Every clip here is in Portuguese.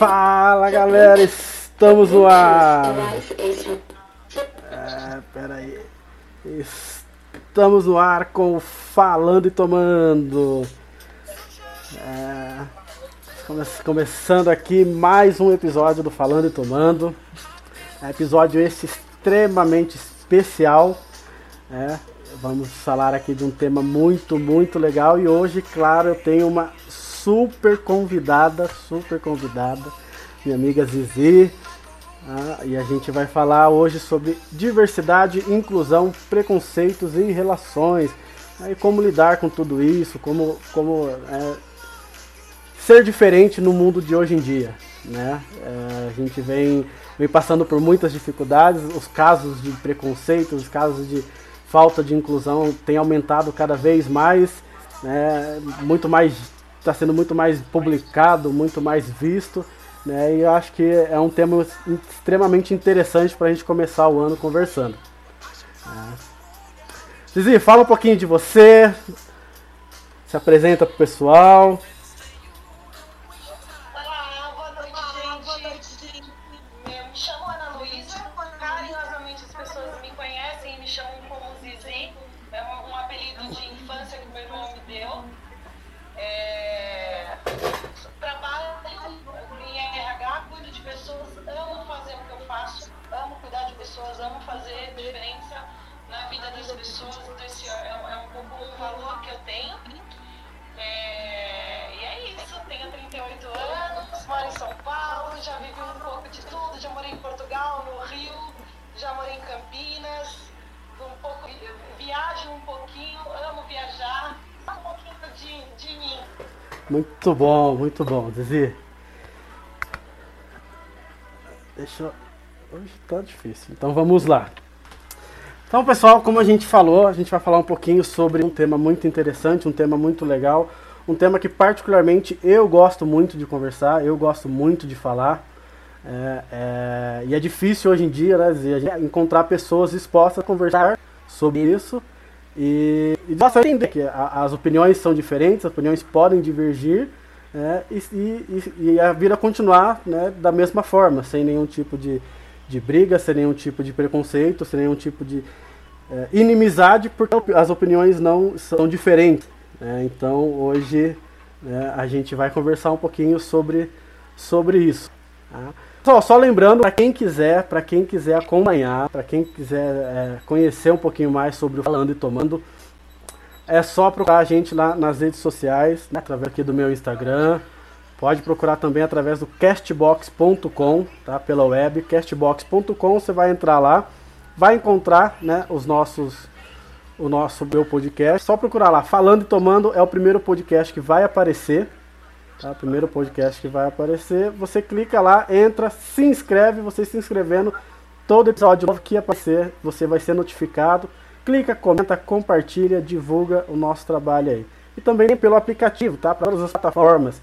Fala galera, estamos no ar. É, peraí. Estamos no ar com o Falando e Tomando. É, come começando aqui mais um episódio do Falando e Tomando. É episódio esse extremamente especial. É, vamos falar aqui de um tema muito, muito legal. E hoje, claro, eu tenho uma super convidada, super convidada, minha amiga Zizi. Ah, e a gente vai falar hoje sobre diversidade, inclusão, preconceitos e relações. E como lidar com tudo isso, como, como é, ser diferente no mundo de hoje em dia. Né? É, a gente vem, vem passando por muitas dificuldades, os casos de preconceito, os casos de falta de inclusão têm aumentado cada vez mais, né? muito mais está sendo muito mais publicado, muito mais visto, né? E eu acho que é um tema extremamente interessante para a gente começar o ano conversando. É. Zizi, fala um pouquinho de você, se apresenta para o pessoal. Muito bom, muito bom, Zizi. Deixa eu... Hoje tá difícil, então vamos lá. Então, pessoal, como a gente falou, a gente vai falar um pouquinho sobre um tema muito interessante, um tema muito legal, um tema que particularmente eu gosto muito de conversar, eu gosto muito de falar. É, é, e é difícil hoje em dia né, encontrar pessoas dispostas a conversar sobre isso e, e nossa, entender que a, as opiniões são diferentes, as opiniões podem divergir, né, e, e, e, a vida continuar né, da mesma forma, sem nenhum tipo de, de briga, sem nenhum tipo de preconceito, sem nenhum tipo de é, inimizade, porque as opiniões não são diferentes. Né, então hoje né, a gente vai conversar um pouquinho sobre, sobre isso. Tá? Só, só lembrando, para quem quiser, para quem quiser acompanhar, para quem quiser é, conhecer um pouquinho mais sobre o Falando e Tomando, é só procurar a gente lá nas redes sociais, né, através aqui do meu Instagram. Pode procurar também através do castbox.com, tá? Pela web, castbox.com, você vai entrar lá, vai encontrar, né, os nossos o nosso meu podcast. Só procurar lá, Falando e Tomando é o primeiro podcast que vai aparecer, Tá? Primeiro podcast que vai aparecer. Você clica lá, entra, se inscreve. Você se inscrevendo, todo episódio novo que aparecer, você vai ser notificado. Clica, comenta, compartilha, divulga o nosso trabalho aí. E também pelo aplicativo, tá? Para todas as plataformas.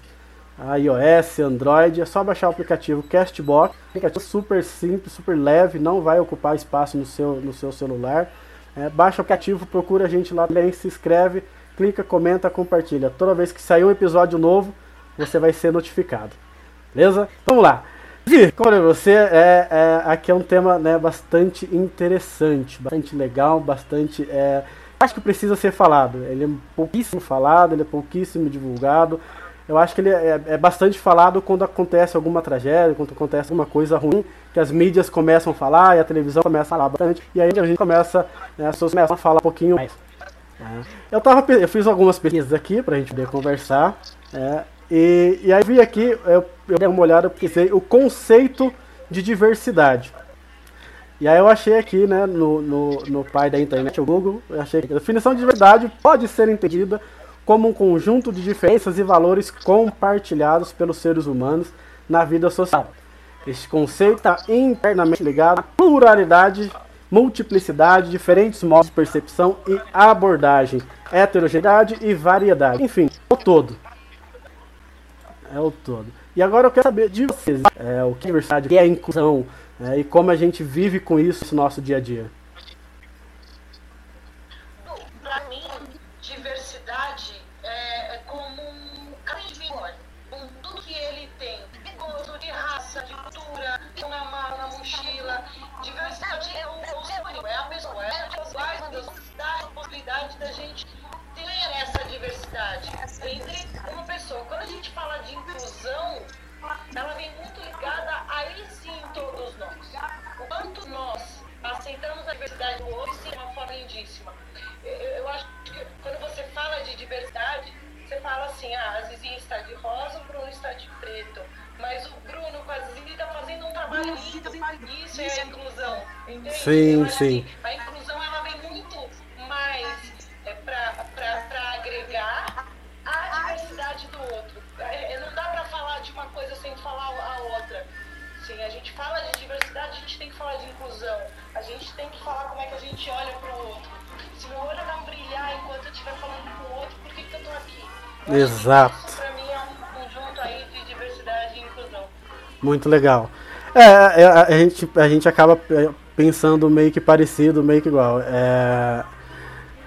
iOS, Android, é só baixar o aplicativo Castbox. Aplicativo super simples, super leve, não vai ocupar espaço no seu, no seu celular. É, baixa o aplicativo, procura a gente lá, se inscreve, clica, comenta, compartilha. Toda vez que sair um episódio novo, você vai ser notificado. Beleza? Vamos lá. Como é você, é, é, aqui é um tema né, bastante interessante, bastante legal, bastante. É, acho que precisa ser falado. Ele é pouquíssimo falado, ele é pouquíssimo divulgado. Eu acho que ele é, é, bastante falado quando acontece alguma tragédia, quando acontece alguma coisa ruim, que as mídias começam a falar e a televisão começa a falar bastante, e aí a gente começa, né, as pessoas começam a falar um pouquinho mais. É. Eu, tava, eu fiz algumas pesquisas aqui pra gente poder conversar. É, e, e aí vi aqui, eu, eu dei uma olhada, porque sei o conceito de diversidade. E aí eu achei aqui, né, no, no, no pai da internet, o Google, eu achei que a definição de diversidade pode ser entendida como um conjunto de diferenças e valores compartilhados pelos seres humanos na vida social. Este conceito está internamente ligado à pluralidade, multiplicidade, diferentes modos de percepção e abordagem, heterogeneidade e variedade. Enfim, o todo é o todo. E agora eu quero saber de vocês, é, o que é diversidade, o que é inclusão, é, e como a gente vive com isso no nosso dia a dia. Preto. Mas o Bruno com a Zizi está fazendo um trabalho lindo. Isso é a inclusão, entende? Sim, sim. a inclusão, ela vem muito mais é, para agregar a diversidade do outro. É, é, não dá para falar de uma coisa sem falar a outra. Sim, a gente fala de diversidade, a gente tem que falar de inclusão. A gente tem que falar como é que a gente olha para o outro. Se meu olho não brilhar enquanto eu estiver falando com o outro, por que, que eu estou aqui? Eu Exato. Muito legal. É, a, a, gente, a gente acaba pensando meio que parecido, meio que igual. É,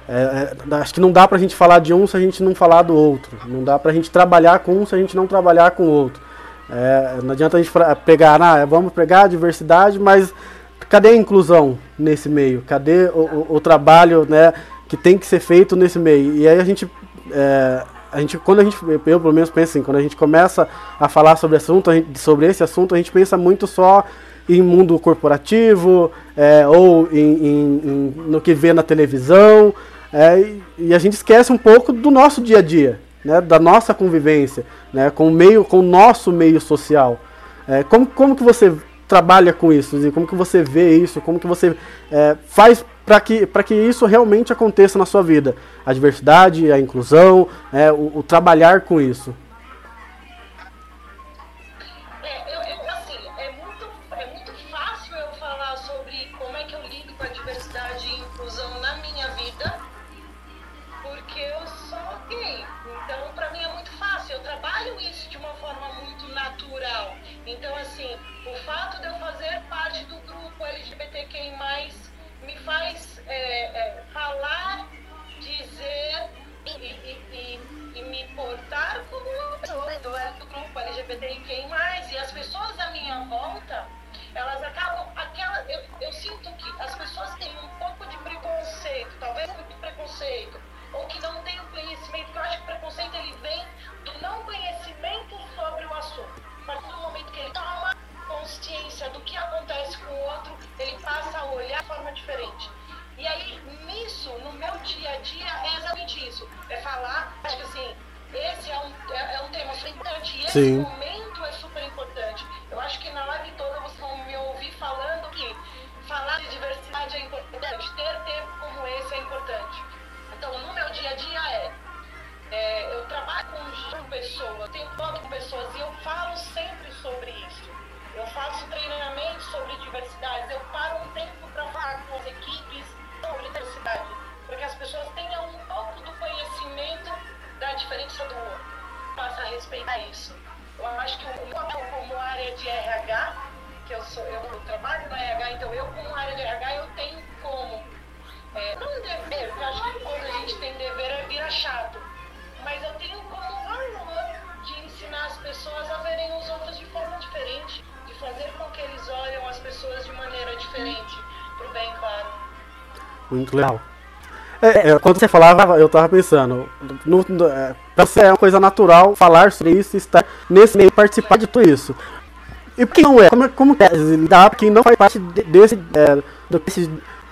é, é, acho que não dá pra gente falar de um se a gente não falar do outro. Não dá pra gente trabalhar com um se a gente não trabalhar com o outro. É, não adianta a gente pegar, ah, vamos pegar a diversidade, mas cadê a inclusão nesse meio? Cadê o, o, o trabalho né, que tem que ser feito nesse meio? E aí a gente, é, a gente, quando a gente, eu pelo menos penso assim, quando a gente começa a falar sobre, assunto, gente, sobre esse assunto, a gente pensa muito só em mundo corporativo é, ou em, em, em, no que vê na televisão é, e, e, a gente esquece um pouco do nosso dia a dia, né, da nossa convivência, né, com o meio, com o nosso meio social. É, como, como que você trabalha com isso? Como que você vê isso? Como que você é, faz para que, que isso realmente aconteça na sua vida? A diversidade, a inclusão, é, o, o trabalhar com isso. Dia a dia, é exatamente isso. É falar, acho que assim, esse é um, é, é um tema importante. E esse Sim. Muito legal. É, é, quando você falava, eu tava pensando, no, no, é, pra você é uma coisa natural falar sobre isso, estar nesse meio, participar de tudo isso. E quem não é? Como, como é lidar pra quem não faz parte desse. É, do, desse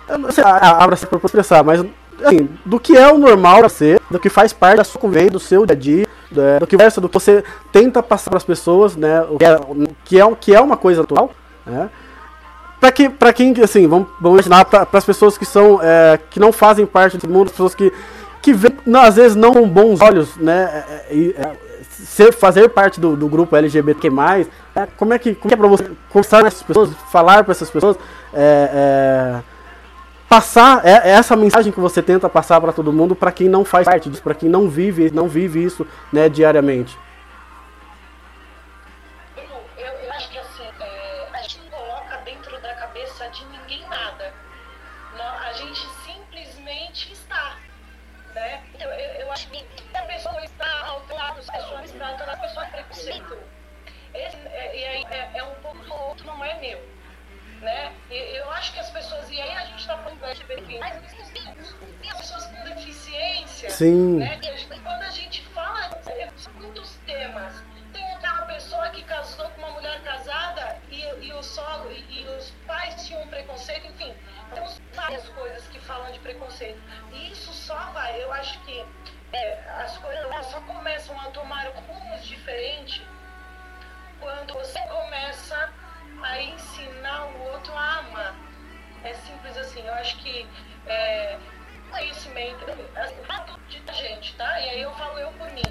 eu não sei, abra-se por expressar, mas assim, do que é o normal pra você, do que faz parte da sua convivência, do seu dia a dia, do, do que do que você tenta passar para as pessoas, né? O que é, que é, que é uma coisa natural, né? Para que, pra quem, assim, vamos, vamos imaginar para as pessoas que são, é, que não fazem parte desse mundo, pessoas que, que vê, não, às vezes não com bons olhos, né, é, é, ser, fazer parte do, do grupo LGBT+, é, como é que, como é para você conversar com essas pessoas, falar para essas pessoas, é, é, passar é, essa mensagem que você tenta passar para todo mundo, para quem não faz parte disso, para quem não vive, não vive isso, né, diariamente. Sim. Né? Quando a gente fala, são muitos temas. Tem aquela pessoa que casou com uma mulher casada e, e o sogro e, e os pais tinham preconceito, enfim. Temos várias coisas que falam de preconceito. E isso só vai, eu acho que é, as coisas só começam a tomar rumos diferentes quando você começa a ensinar o outro a amar. É simples assim. Eu acho que é, conhecimento assim, de gente, tá? E aí eu falo eu por mim.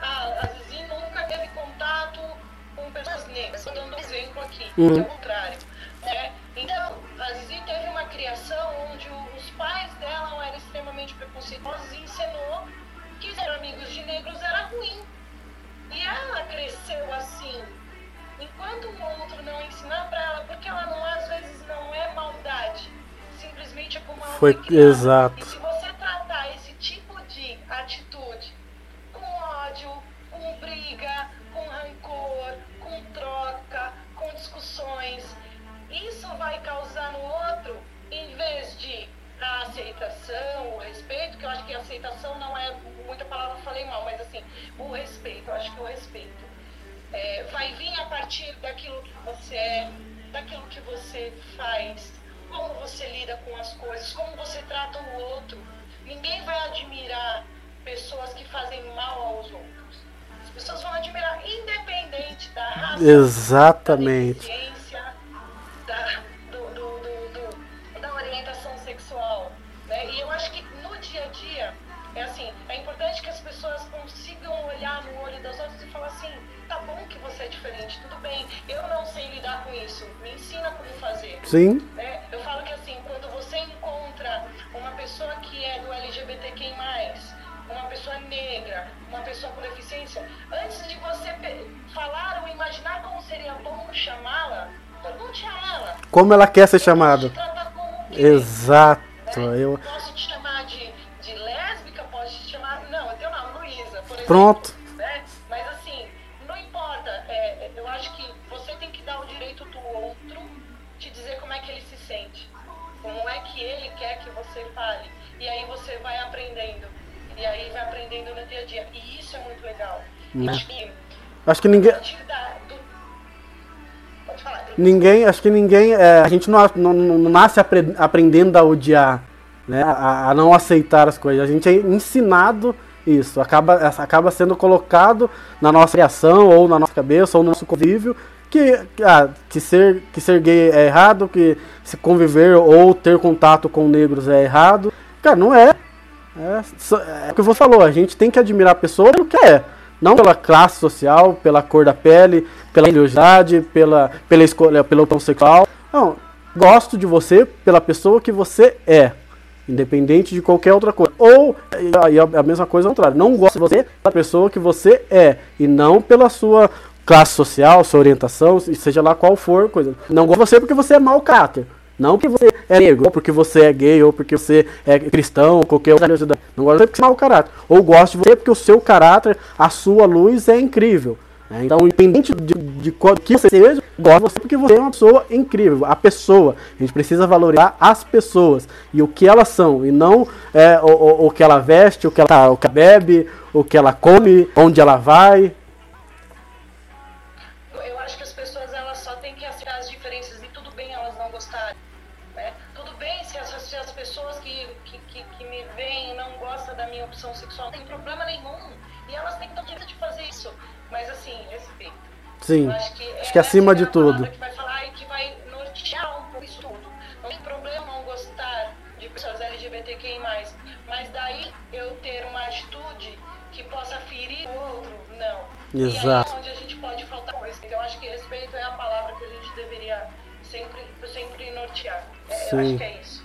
Ah, a Zizi nunca teve contato com pessoas negras. Estou dando um exemplo aqui, uhum. é o contrário. Né? Então, a Zizi teve uma criação onde os pais dela eram extremamente preconceituosos e ensinou que ser amigos de negros era ruim. E ela cresceu assim. Enquanto o outro não ensinar para ela, porque ela não, às vezes não é maldade, simplesmente é como ela foi, foi exato. Exatamente. da da, do, do, do, da orientação sexual. Né? E eu acho que no dia a dia, é assim, é importante que as pessoas consigam olhar no olho das outras e falar assim, tá bom que você é diferente, tudo bem, eu não sei lidar com isso, me ensina como fazer. Sim. Como ela quer ser chamada. Exato. Né? Eu... Posso te chamar de, de lésbica, posso te chamar... Não, eu tenho nome, Luísa, por exemplo. Pronto. fale. E aí você vai aprendendo. E aí vai aprendendo no dia a dia. E isso é muito legal. Acho que, acho que ninguém. Ninguém, acho que ninguém. É, a gente não, não, não nasce apre, aprendendo a odiar, né? A, a, não aceitar as coisas. A gente é ensinado isso. Acaba, acaba sendo colocado na nossa criação, ou na nossa cabeça, ou no nosso convívio, que, ah, que, ser, que ser gay é errado, que se conviver ou ter contato com negros é errado. Cara, não é. É, é o que você falou, a gente tem que admirar a pessoa pelo que é. Não pela classe social, pela cor da pele, pela religiosidade, pela, pela escolha, pela opção sexual. Não, gosto de você pela pessoa que você é. Independente de qualquer outra coisa. Ou, e a mesma coisa ao contrário, não gosto de você pela pessoa que você é. E não pela sua classe social, sua orientação, seja lá qual for, coisa. Não gosto de você porque você é mau caráter. Não porque você é negro, ou porque você é gay, ou porque você é cristão, ou qualquer outra coisa. Não gosto de você porque você é mau caráter. Ou gosto de você porque o seu caráter, a sua luz é incrível. Né? Então, independente de, de, que você seja, gosto de você porque você é uma pessoa incrível. A pessoa. A gente precisa valorizar as pessoas e o que elas são. E não é, o, o, o que ela veste, o que ela, o que ela bebe, o que ela come, onde ela vai. Sim. acho que, acho que acima de tudo. Que vai falar e que vai nortear um pouco isso tudo. Não tem problema não gostar de pessoas LGBTQI, mas daí eu ter uma atitude que possa ferir o outro, não. Exato. E aí é onde a gente pode faltar respeito. Eu acho que respeito é a palavra que a gente deveria sempre, sempre nortear. É, Sim. Acho que é isso.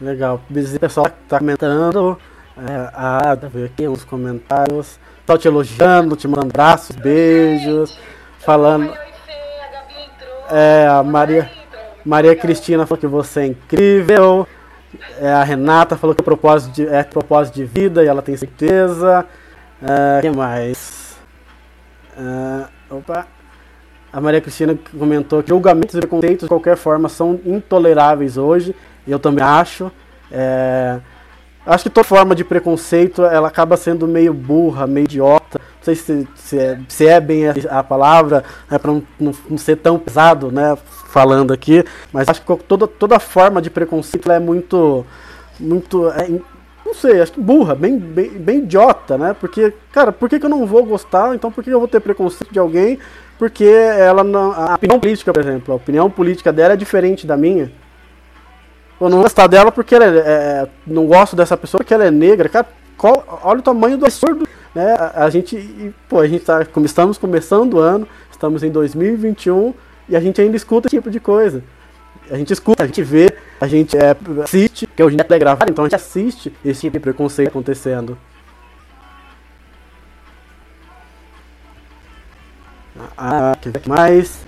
Legal. O pessoal tá comentando. É, ah, ver aqui uns comentários. Só te elogiando, te mandando abraços, beijos. Falando. É, a Maria, Maria Cristina falou que você é incrível. É, a Renata falou que é propósito de, é propósito de vida e ela tem certeza. É, que mais? É, opa. A Maria Cristina comentou que julgamentos e preconceitos de qualquer forma são intoleráveis hoje. E eu também acho. É, Acho que toda forma de preconceito ela acaba sendo meio burra, meio idiota. Não sei se, se, é, se é bem a palavra, é para não, não, não, ser tão pesado, né? Falando aqui, mas acho que toda, toda forma de preconceito é muito. muito é, não sei, acho que burra, bem, bem, bem idiota, né? Porque, cara, por que, que eu não vou gostar? Então por que eu vou ter preconceito de alguém? Porque ela não. A opinião política, por exemplo, a opinião política dela é diferente da minha. Eu não gostar dela porque ela é, é, não gosto dessa pessoa porque ela é negra. Cara, qual, olha o tamanho do absurdo. Né? A, a gente, pô, a gente tá, estamos começando o ano, estamos em 2021 e a gente ainda escuta esse tipo de coisa. A gente escuta, a gente vê, a gente é, assiste, que hoje é gravado, então a gente assiste esse tipo de preconceito acontecendo. Ah, que mais?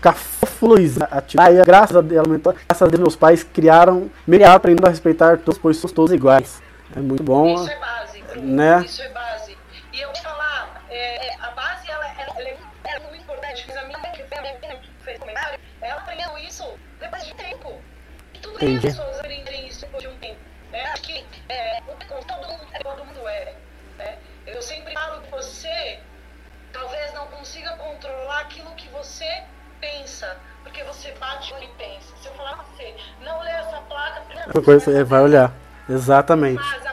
Cafofluiz, a Tiraia, graças a Deus, graças a Deus, meus pais criaram, me aprendendo a respeitar todos, pois somos todos iguais. É muito bom. Isso é né? Isso é base. E eu vou te falar, é, a base ela, ela, ela, é, é, muito importante. Fiz a minha que fez comentário, ela aprendeu isso depois de tempo. E tudo bem as pessoas aprenderem isso depois de um tempo. Né? Acho que é, todo, mundo, todo mundo é. Né? Eu sempre falo que você talvez não consiga controlar aquilo que você pensa, porque você bate e pensa. Se eu falar pra você, não lê essa placa, a coisa vai olhar. Exatamente. Mas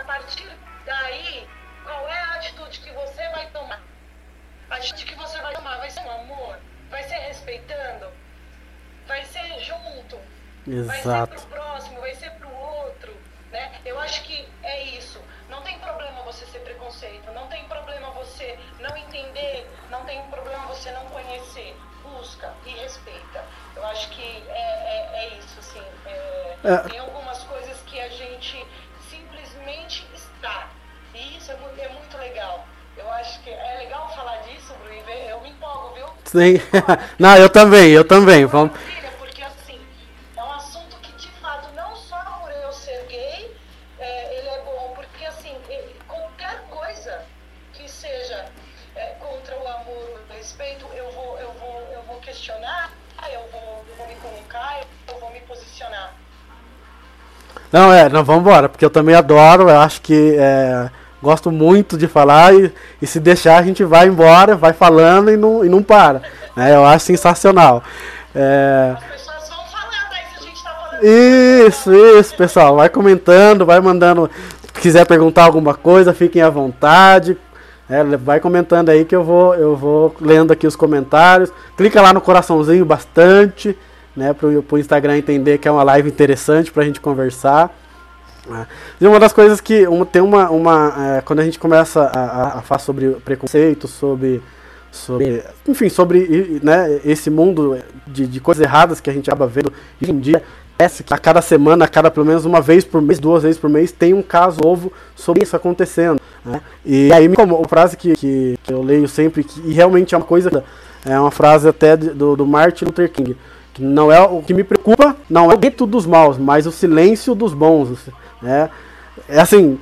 Exato. vai ser pro próximo, vai ser pro outro. Né? Eu acho que é isso. Não tem problema você ser preconceito, não tem problema você não entender, não tem problema você não conhecer busca e respeita. Eu acho que é, é, é isso, assim. É, é. Tem algumas coisas que a gente simplesmente está. E isso é muito, é muito legal. Eu acho que é legal falar disso, Bruno. Eu me empolgo, viu? Sim. Não, eu também, eu também. Vamos. Não, é, não, vamos embora, porque eu também adoro, eu acho que é, gosto muito de falar e, e, se deixar a gente vai embora, vai falando e não, e não para. Né? Eu acho sensacional. É... Isso, isso, pessoal. Vai comentando, vai mandando. Se quiser perguntar alguma coisa, fiquem à vontade. É, vai comentando aí que eu vou, eu vou lendo aqui os comentários. Clica lá no coraçãozinho bastante né, o Instagram entender que é uma live interessante para a gente conversar. Né. E uma das coisas que uma, tem uma, uma é, quando a gente começa a, a, falar sobre preconceito, sobre, sobre enfim, sobre né, esse mundo de, de coisas erradas que a gente acaba vendo hoje em dia, parece que a cada semana, a cada pelo menos uma vez por mês, duas vezes por mês, tem um caso novo sobre isso acontecendo. Né? E aí, como a frase que, que, que, eu leio sempre, que, e realmente é uma coisa, é uma frase até do, do Martin Luther King não é o que me preocupa, não é o grito dos maus, mas o silêncio dos bons. Né? É assim,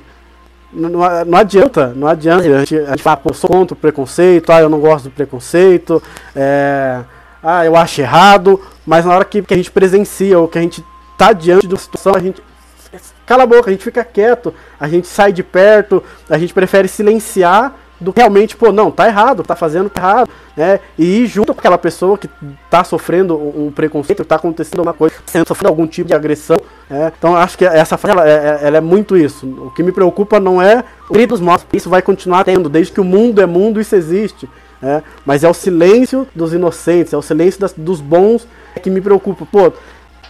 não, não adianta, não adianta a gente, a gente falar, pô, sou contra o preconceito, ah, eu não gosto do preconceito, é, ah, eu acho errado, mas na hora que, que a gente presencia ou que a gente tá diante de uma situação, a gente cala a boca, a gente fica quieto, a gente sai de perto, a gente prefere silenciar do que realmente, pô, não, tá errado, tá fazendo tá errado, né? E ir junto com aquela pessoa que tá sofrendo um preconceito, tá acontecendo alguma coisa, sendo sofrendo algum tipo de agressão, né? Então acho que essa frase, ela, é, ela, é muito isso. O que me preocupa não é o grito dos mortos, isso vai continuar tendo, desde que o mundo é mundo, isso existe, né? Mas é o silêncio dos inocentes, é o silêncio das, dos bons que me preocupa. Pô,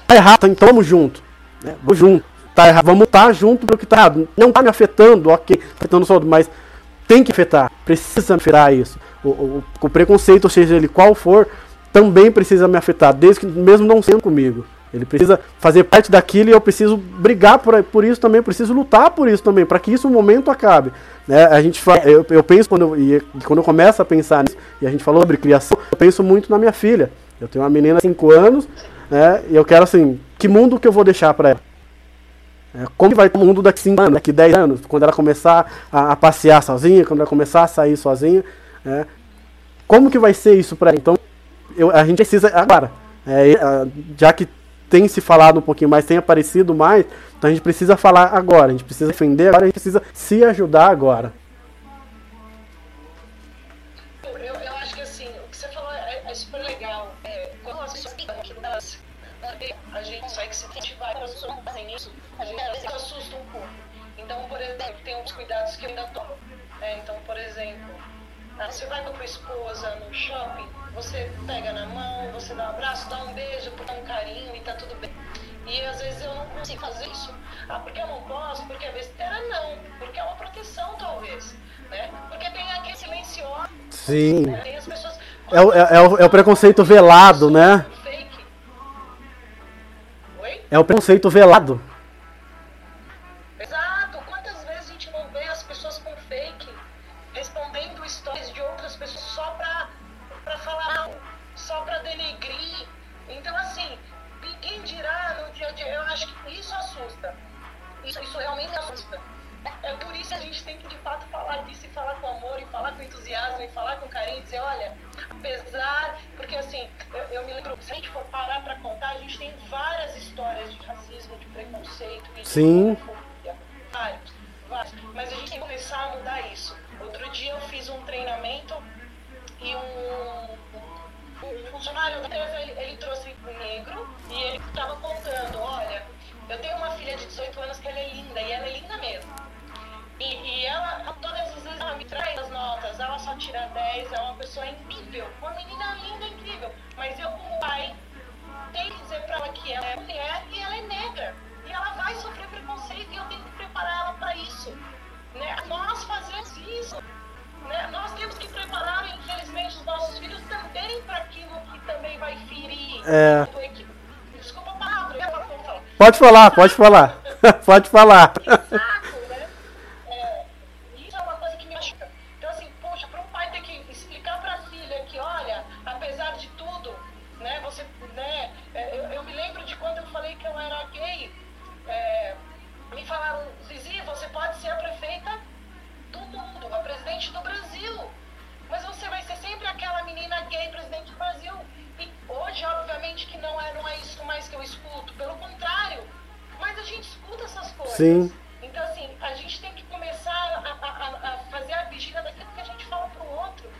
tá errado, então vamos junto, né? Vamos junto. Tá errado, vamos estar tá junto pro que tá errado. Não tá me afetando, ok, afetando só, mas tem que afetar, precisa afetar isso. O, o, o, preconceito, seja ele qual for, também precisa me afetar, desde que mesmo não sendo comigo. Ele precisa fazer parte daquilo e eu preciso brigar por, por isso também, preciso lutar por isso também, para que isso um momento acabe. Né? A gente fala, eu, eu penso quando eu, e, quando eu começo a pensar nisso, e a gente falou sobre criação, eu penso muito na minha filha. Eu tenho uma menina de 5 anos, né, e eu quero assim, que mundo que eu vou deixar para ela? É, como vai o mundo daqui 5 anos, daqui 10 anos, quando ela começar a, a, passear sozinha, quando ela começar a sair sozinha. É, como que vai ser isso para? Então, eu, a gente precisa agora, é, já que tem se falado um pouquinho mais, tem aparecido mais, então a gente precisa falar agora, a gente precisa defender agora, a gente precisa se ajudar agora. Pessoas fazem isso, a às vezes assusta um pouco. Então, por exemplo, tem uns cuidados que eu ainda tomo. É, então, por exemplo, ah, você vai com a tua esposa no shopping, você pega na mão, você dá um abraço, dá um beijo, dá um carinho e tá tudo bem. E às vezes eu não consigo fazer isso. Ah, porque eu não posso? Porque é besteira? Não. Porque é uma proteção, talvez. Né? Porque tem aquele silencioso. Sim. Né? Tem as pessoas. É o, é, é o, é o preconceito velado, né? É o preconceito velado. Sim. Mas a gente tem que começar a mudar isso. Outro dia eu fiz um treinamento e um, um funcionário da empresa, ele, ele trouxe um negro e ele estava contando, olha, eu tenho uma filha de 18 anos que ela é linda, e ela é linda mesmo. E, e ela, todas as vezes ela me traz as notas, ela só tira 10, é uma pessoa incrível, uma menina linda, incrível. Mas eu, como pai, tenho que dizer pra ela que ela é mulher e aquilo que também vai ferir. É. Desculpa a palavra, eu falar. Pode falar, pode falar. pode falar. Né? É, isso é uma coisa que me machuca. Então, assim, poxa, para um pai ter que explicar para a filha que, olha, apesar de tudo, né, você, né, é, eu, eu me lembro de quando eu falei que eu era gay, é, me falaram, Zizi, você pode ser a prefeita do mundo, a presidente do Brasil, mas você vai ser sempre aquela menina gay presidente do Brasil. E hoje, obviamente, que não é, não é isso mais que eu escuto, pelo contrário, mas a gente escuta essas coisas. Sim. Então, assim, a gente tem que começar a, a- a fazer a vigília daquilo que a gente fala pro outro.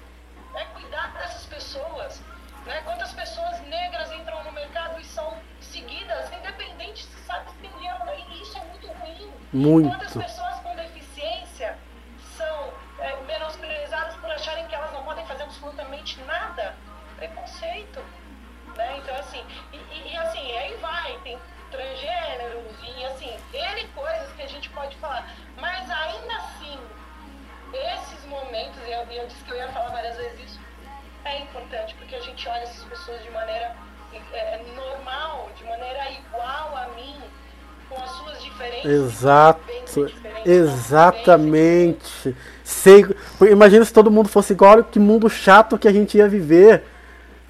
Né? Cuidar dessas pessoas. Né? Quantas pessoas negras entram no mercado e são seguidas, independente se sabe se tem dinheiro isso é muito ruim. Muito. Importante, porque a gente olha essas pessoas de maneira é, normal, de maneira igual a mim, com as suas diferenças. Exato. diferentes, Exatamente. Sei, imagina se todo mundo fosse igual, que mundo chato que a gente ia viver.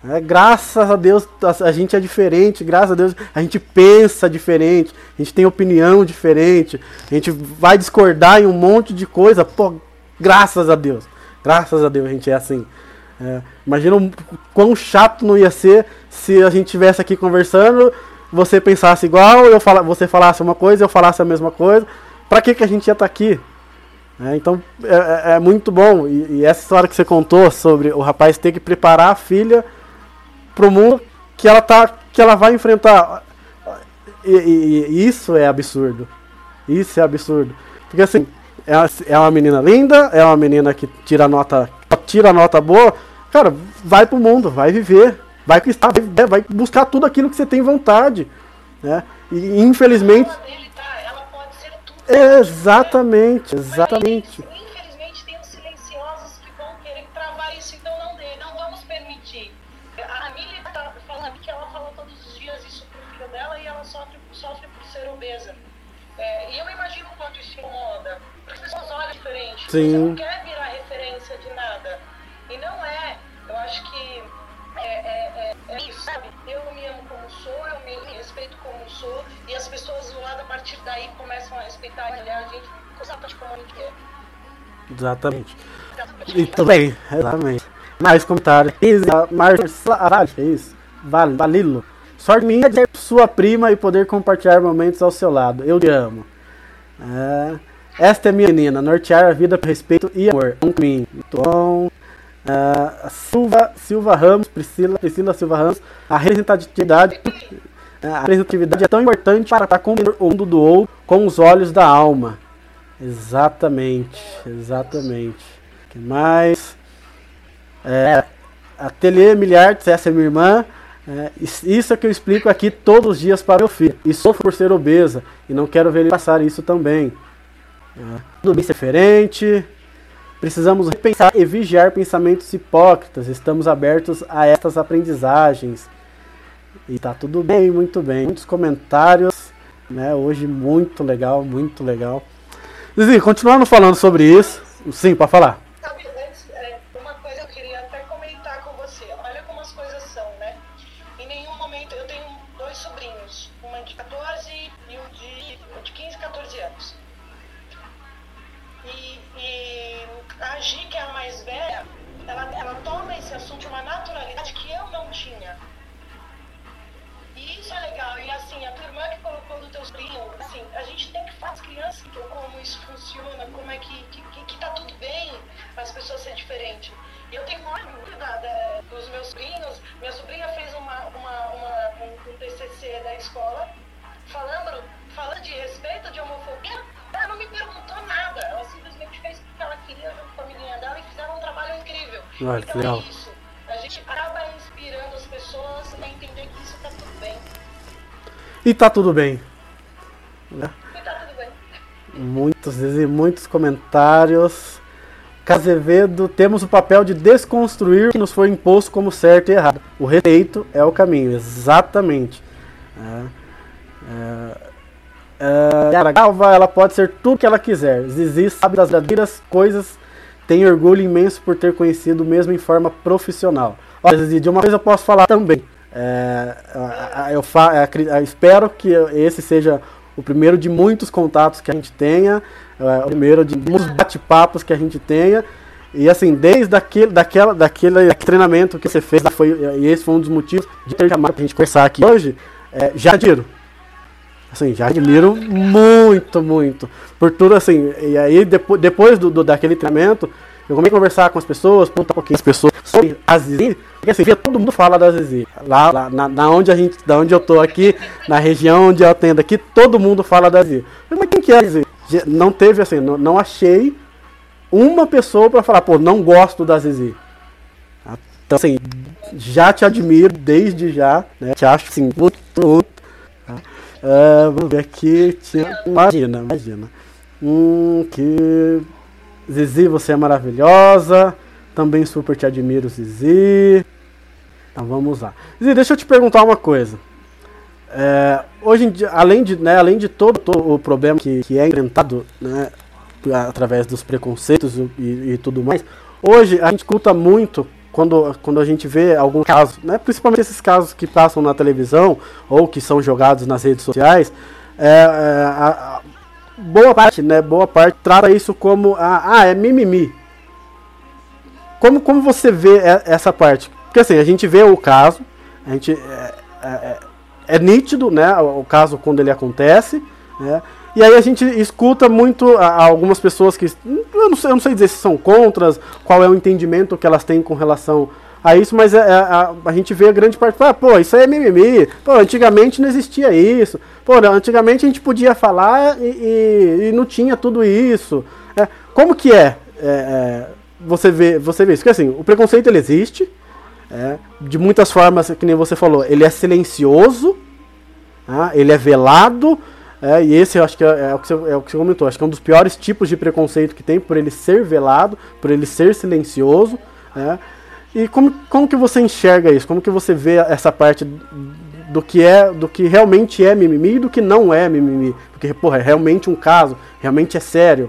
É, graças a Deus a, a gente é diferente, graças a Deus a gente pensa diferente, a gente tem opinião diferente, a gente vai discordar em um monte de coisa, pô, graças a Deus, graças a Deus a gente é assim. É, imagina o quão chato não ia ser se a gente estivesse aqui conversando, você pensasse igual, eu fala, você falasse uma coisa, eu falasse a mesma coisa, pra que, que a gente ia estar aqui? É, então é, é- é muito bom. E, e essa história que você contou sobre o rapaz ter que preparar a filha pro mundo que ela tá que ela vai enfrentar. E, e- e isso é absurdo. Isso é absurdo. Porque assim, é é uma menina linda, é uma menina que tira nota, tira nota boa. Cara, vai pro mundo, vai viver, vai conquistar, vai, vai buscar tudo aquilo que você tem vontade, né? E infelizmente, tá? Ela pode ser tudo. exatamente, exatamente. Mas, infelizmente, tem os silenciosos que vão querer travar isso, então não dê, não vamos permitir. A Amelie tá falando que ela fala todos os dias isso pro filho dela e ela sofre, sofre por ser obesa. É, e eu imagino o quanto isso incomoda. Porque as pessoas olham diferente. Sim. Você não quer virar respeito como sou, e as pessoas do lado, a partir daí, começam a respeitar a gente exatamente como a é. Exatamente. E também, exatamente. Mais comentários. Marcela Vale, é isso. Vale, Valilo. Sorte minha de ser sua prima e poder compartilhar momentos ao seu lado. Eu te amo. É, esta é minha menina, nortear a vida por respeito e amor. Um. Muito bom. Uh, Silva, Silva Ramos, Priscila, Priscila Silva Ramos, a representatividade, a representatividade é tão importante para compreender o mundo do outro com os olhos da alma. Exatamente, exatamente. que mais? É, Ateliê Milhartes, essa é minha irmã. É, isso é que eu explico aqui todos os dias para meu filho. E sofro por ser obesa e não quero ver ele passar isso também. É, tudo bem diferente. Precisamos repensar e vigiar pensamentos hipócritas. Estamos abertos a estas aprendizagens. E tá tudo bem, muito bem. Muitos comentários, né? Hoje muito legal, muito legal. Zizi, continuando falando sobre isso. Sim, para falar. Olha, então que legal. É isso. A gente acaba inspirando as pessoas a entender que isso tá tudo bem. E tá tudo bem. Né? E tá tudo bem. Muitos, muitos comentários. Casevedo, temos o papel de desconstruir o que nos foi imposto como certo e errado. O respeito é o caminho, exatamente. É, é, é, a Galva, ela pode ser tudo que ela quiser. Zizi sabe das verdadeiras coisas tenho orgulho imenso por ter conhecido mesmo em forma profissional. Olha, de uma coisa eu posso falar também. É, eu, fa eu espero que esse seja o primeiro de muitos contatos que a gente tenha, é, o primeiro de muitos bate-papos que a gente tenha. E assim, desde aquele, daquela, daquele treinamento que você fez, foi, e esse foi um dos motivos de ter chamado pra gente conversar aqui hoje, é, já admiro. Assim, já admiro muito, muito. Por tudo assim, e aí depois, depois do, do daquele treinamento, eu comecei a conversar com as pessoas, perguntar um pouquinho as pessoas sobre a Zizi, porque assim, todo mundo fala da Zizi. Lá, lá na, na, onde a gente, da onde eu tô aqui, na região onde eu atendo aqui, todo mundo fala da Zizi. Mas quem que é a Zizi? Não teve assim, não, não achei uma pessoa para falar, pô, não gosto da Zizi. Então assim, já te admiro desde já, né? Te acho assim, muito? Uh, vamos ver aqui. Imagina, imagina. Hum, que Zizi, você é maravilhosa. Também super te admiro, Zizi. Então vamos lá. Zizi, deixa eu te perguntar uma coisa. É, hoje em dia, além de, né, além de todo, todo o problema que, que é enfrentado né, através dos preconceitos e, e, tudo mais, hoje a gente escuta muito quando, quando a gente vê algum caso, né, principalmente esses casos que passam na televisão ou que são jogados nas redes sociais, é, é, a, boa parte, né, boa parte trata isso como ah, é mimimi. Como, como você vê essa parte? Porque assim, a gente vê o caso, a gente é, é, é, é nítido, né, o caso quando ele acontece, né, e aí a gente escuta muito algumas pessoas que eu não sei, eu não sei dizer se são contras, qual é o entendimento que elas têm com relação a isso, mas é, é, a, a, gente vê a grande parte, ah, pô, isso aí é mimimi, pô, antigamente não existia isso, pô, antigamente a gente podia falar e, e, e não tinha tudo isso. É, como que é, é, é você vê, você vê isso? Porque assim, o preconceito ele existe, é, de muitas formas, que nem você falou, ele é silencioso, tá? ele é velado, é, e esse eu acho que é, é, o que você, é o que você comentou, acho que é um dos piores tipos de preconceito que tem, por ele ser velado, por ele ser silencioso. É, e como, como que você enxerga isso? Como que você vê essa parte do que é, do que realmente é mimimi e do que não é mimimi? Porque, porra, é realmente um caso, realmente é sério.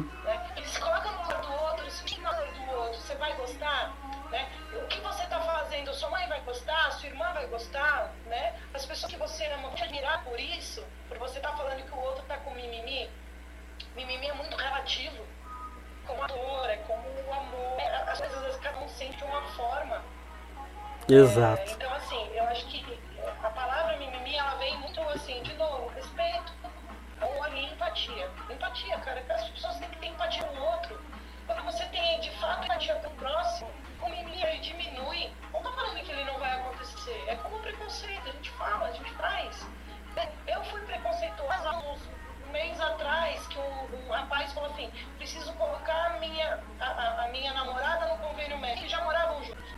preciso colocar a minha, a, minha namorada no convênio médico. Eles já moravam juntos.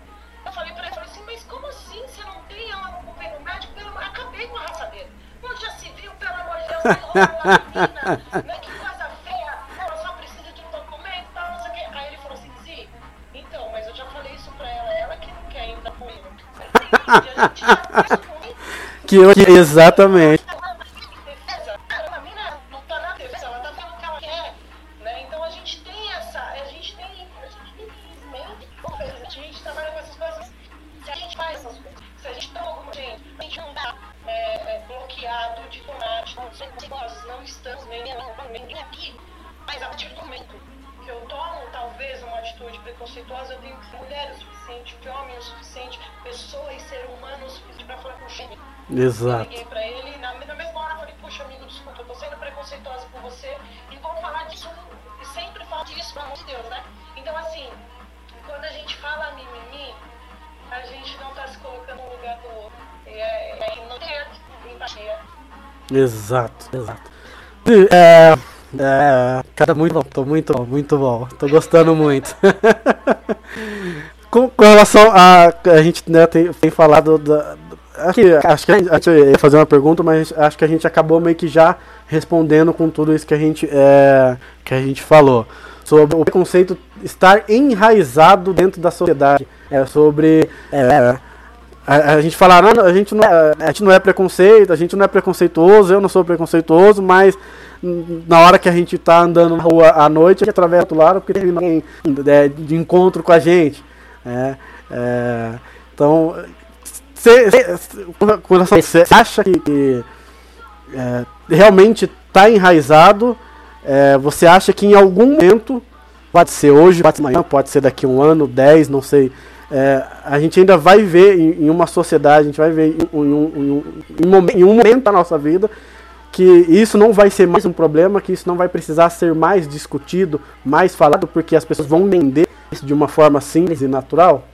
Eu falei para ele, assim, mas como assim você não tem ela no convênio médico? Pelo... Acabei com a raça dele. Onde já se viu, pelo amor de Deus, menina, né, que coisa feia, ela só precisa de um documento e tal, não sei o quê. Aí ele falou assim, sim, então, mas eu já falei isso pra ela, ela que não quer ainda comigo. Eu falei, a gente já que, que, exatamente. Exato. É, é, cara, muito bom, tô muito bom, muito bom. Tô gostando muito. com, com, relação a. A gente né, tem, tem falado da, Acho que, acho que a gente ia fazer uma pergunta, mas acho que a gente acabou meio que já respondendo com tudo isso que a gente, é, que a gente falou. Sobre o preconceito estar enraizado dentro da sociedade. É, sobre. É, a, a, gente fala, ah, não, a gente, não é, a gente não é preconceito, a gente não é preconceituoso, eu não sou preconceituoso, mas na hora que a gente tá andando na rua à noite, a gente atravessa do lado porque tem alguém é, de encontro com a gente. Né? É, então, você acha que, que é, realmente está enraizado, é, você acha que em algum momento, pode ser hoje, pode ser amanhã, pode ser daqui a um ano, dez, não sei é, a gente ainda vai ver em, em, uma sociedade, a gente vai ver em, um, em, em um momento da nossa vida que isso não vai ser mais um problema, que isso não vai precisar ser mais discutido, mais falado, porque as pessoas vão entender isso de uma forma simples e natural.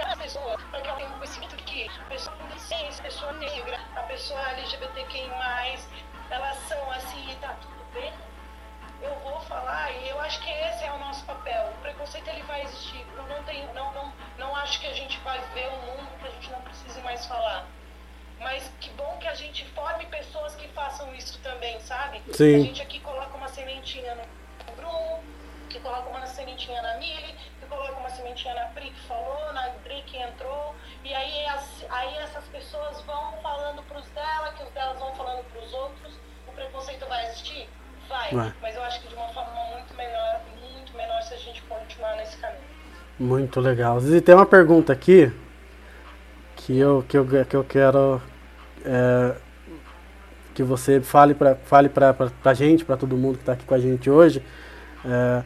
Cada pessoa, para que ela tenha um conhecimento que a pessoa com deficiência, a pessoa negra, a pessoa LGBTQI+, elas são assim e tá tudo bem eu vou falar e eu acho que esse é o nosso papel. O preconceito ele vai existir. Eu não tenho, não, não, não acho que a gente vai ver um mundo que a gente não precise mais falar. Mas que bom que a gente forme pessoas que façam isso também, sabe? Sim. A gente aqui coloca uma sementinha no Bruno, que coloca uma sementinha na Mili, coloca uma sementinha na Pri que falou, na Pri que entrou, e aí, as, aí essas pessoas vão falando pros dela, que os delas vão falando pros outros, o preconceito vai existir? Vai, Vai. mas eu acho que de uma forma muito melhor, muito menor se a gente continuar nesse caminho. Muito legal. Zizi, tem uma pergunta aqui que eu, que eu, que eu quero é, que você fale para fale pra, pra, pra gente, para todo mundo que está aqui com a gente hoje, é,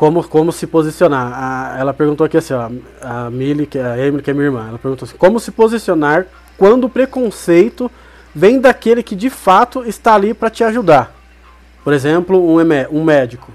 como, como se posicionar. A- ela perguntou aqui assim, ó, a Milly, que é a Emily, que é minha irmã, ela perguntou assim, como se posicionar quando o preconceito vem daquele que de fato está ali para te ajudar? Por exemplo, um, um médico.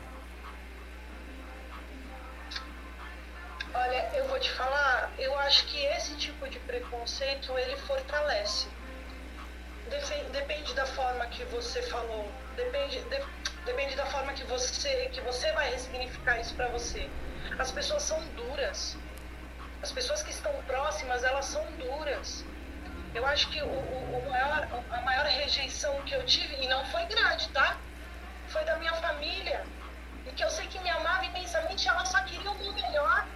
Eu acho que o, o- maior, a maior rejeição que eu tive, e não foi grande, tá? Foi da minha família. E que eu sei que me amava imensamente, ela só queria o meu melhor.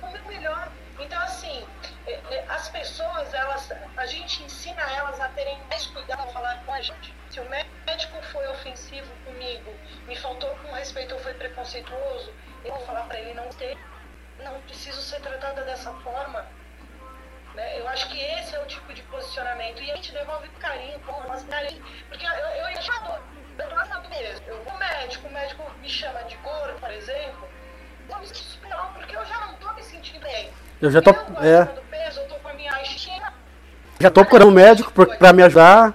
O meu melhor. Então, assim, é, é, as pessoas, elas, a gente ensina elas a terem mais cuidado ao falar com a gente. Se o médico foi ofensivo comigo, me faltou com respeito ou foi preconceituoso, eu vou falar pra ele não ter. Não preciso ser tratada dessa forma. Né? Eu acho que esse é o tipo de posicionamento. E a gente devolve com carinho, com nosso carinho. Porque eu, eu, dou, eu tô achando mesmo. Eu vou médico, o médico me chama de gordo, por exemplo. Eu me sinto porque eu já não tô me sentindo bem. Eu já tô, Eu é, peso, eu tô com a minha autoestima. já tô procurando um médico por- pra me ajudar.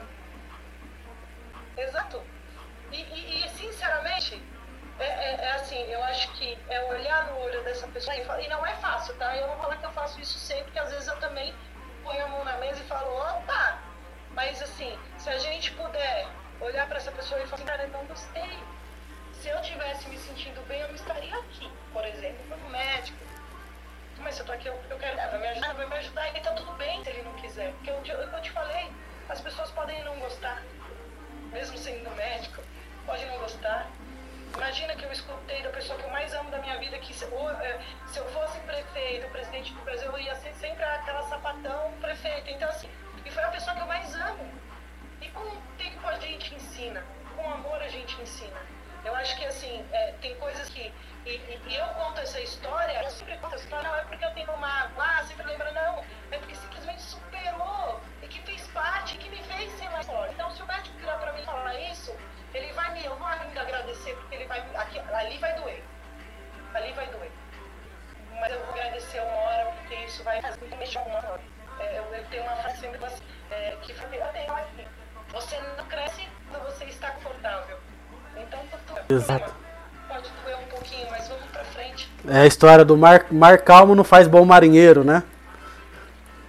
A história do mar, mar calmo não faz bom marinheiro, né?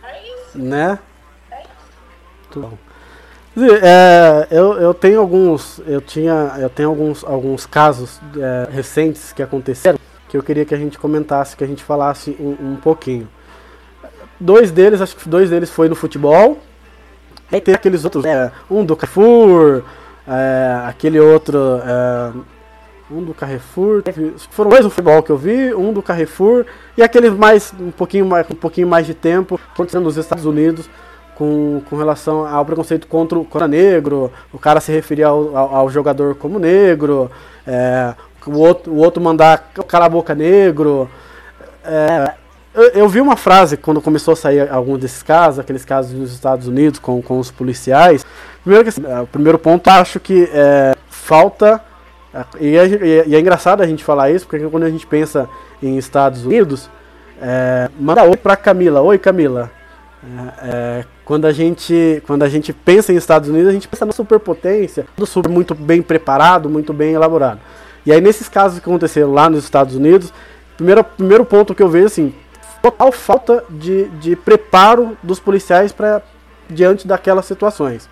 É isso, Né? é isso. Muito bom. É, eu, eu tenho alguns, eu tinha, eu tenho alguns, alguns casos é, recentes que aconteceram que eu queria que a gente comentasse, que a gente falasse um, um pouquinho. Dois deles, acho que dois deles foi no futebol. E tem aqueles outros, é, um do Carrefour, é, aquele outro, é, um do Carrefour, foram dois no futebol que eu vi, um do Carrefour e aqueles mais um pouquinho mais, um pouquinho mais de tempo acontecendo nos Estados Unidos com, com relação ao preconceito contra o contra negro, o cara se referia ao, ao, ao jogador como negro, é, o, outro, o outro mandar cala a boca negro. É, eu, eu vi uma frase quando começou a sair alguns desses casos, aqueles casos nos Estados Unidos com, com os policiais. Primeiro, que, assim, é, o primeiro ponto, acho que é, falta. E é, e é- e é engraçado a gente falar isso, porque quando a gente pensa em Estados Unidos, é, manda oi pra Camila. Oi, Camila. É, é, quando a gente quando a gente pensa em Estados Unidos, a gente pensa na superpotência, do super muito bem preparado, muito bem elaborado. E aí nesses casos que aconteceram lá nos Estados Unidos, primeiro primeiro ponto que eu vejo assim, total falta de, de preparo dos policiais para diante daquelas situações.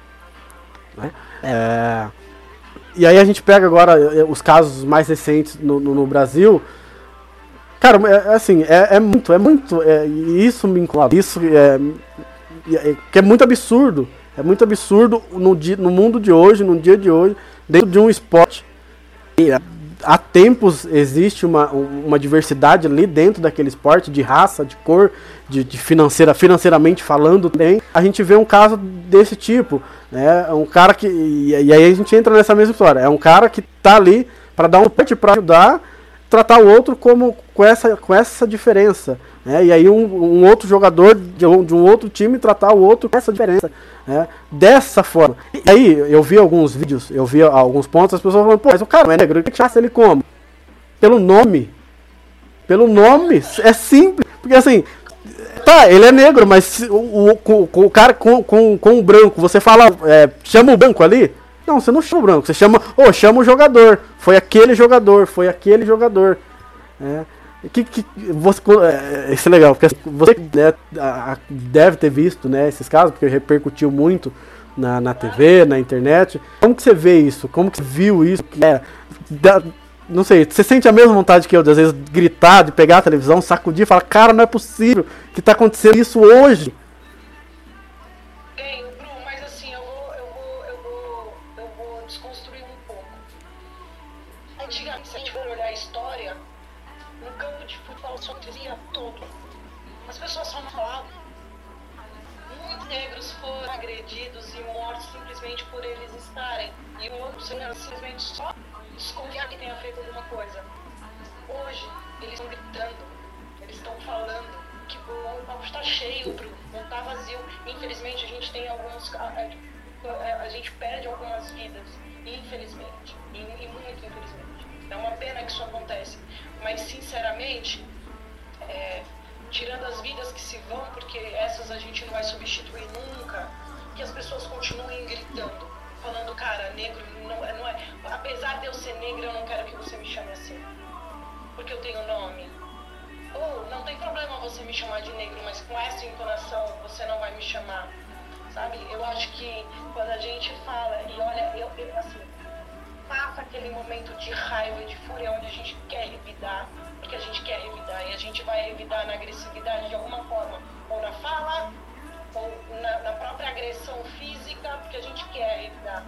Né? É, e aí a gente pega agora é, os casos mais recentes no, no, no Brasil. Cara, é, assim, é, é, muito, é muito. É, isso me incomoda. Isso é, é, que é muito absurdo. É muito absurdo no, dia, no mundo de hoje, no dia de hoje, dentro de um esporte. Há tempos existe uma, uma diversidade ali dentro daquele esporte, de raça, de cor, de, de financeira, financeiramente falando também. A gente vê um caso desse tipo. Né? Um cara que. E, e aí a gente entra nessa mesma história. É um cara que tá ali para dar um pet para ajudar, tratar o outro como com essa, com essa diferença. Né? E aí um, um outro jogador de um, de um, outro time tratar o outro com essa diferença. Né? Dessa forma. E aí eu vi alguns vídeos, eu vi alguns pontos, as pessoas falando, pô, mas o cara é negro, que acha ele como? Pelo nome. Pelo nome. É simples. Porque assim, Tá, ele é negro, mas o, o, o, o cara com, com, com o branco, você fala, é, chama o branco ali? Não, você não chama o branco, você chama, oh, chama o jogador. Foi aquele jogador, foi aquele jogador. É, que, que você, é, isso é legal, porque você né, deve ter visto né, esses casos, porque repercutiu muito na, na TV, na internet. Como que você vê isso? Como que você viu isso? É, da, não sei, você sente a mesma vontade que eu, de às vezes, gritar, de pegar a televisão, sacudir e falar, cara, não é possível que tá acontecendo isso hoje. Porque eu tenho nome. Ou não tem problema você me chamar de negro, mas com essa entonação você não vai me chamar. Sabe? Eu acho que quando a gente fala, e olha, eu, eu assim, passa aquele momento de raiva, de fúria, onde a gente quer revidar, porque a gente quer revidar, e a gente vai revidar na agressividade de alguma forma, ou na fala, ou na, na própria agressão física, porque a gente quer evitar.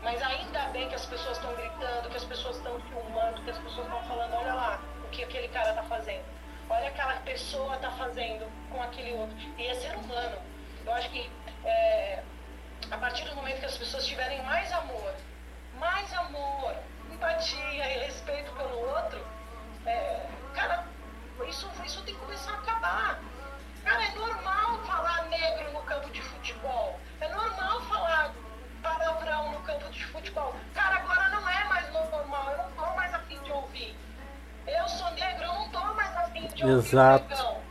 Mas ainda bem que as pessoas estão gritando, que as pessoas estão filmando, que as pessoas estão falando, olha lá que aquele cara está fazendo. Olha aquela pessoa está fazendo com aquele outro. E é ser humano. Eu acho que é, a partir do momento que as pessoas tiverem mais amor, mais amor, empatia e respeito pelo outro, é, cara, isso, isso tem que começar a acabar. Cara, é normal falar negro no campo de futebol. É normal falar palavrão no campo de futebol. Cara, agora não é mais normal. Eu não tô mais afim de ouvir. Eu sou negro, eu não tô mais afim de ouvir Exato.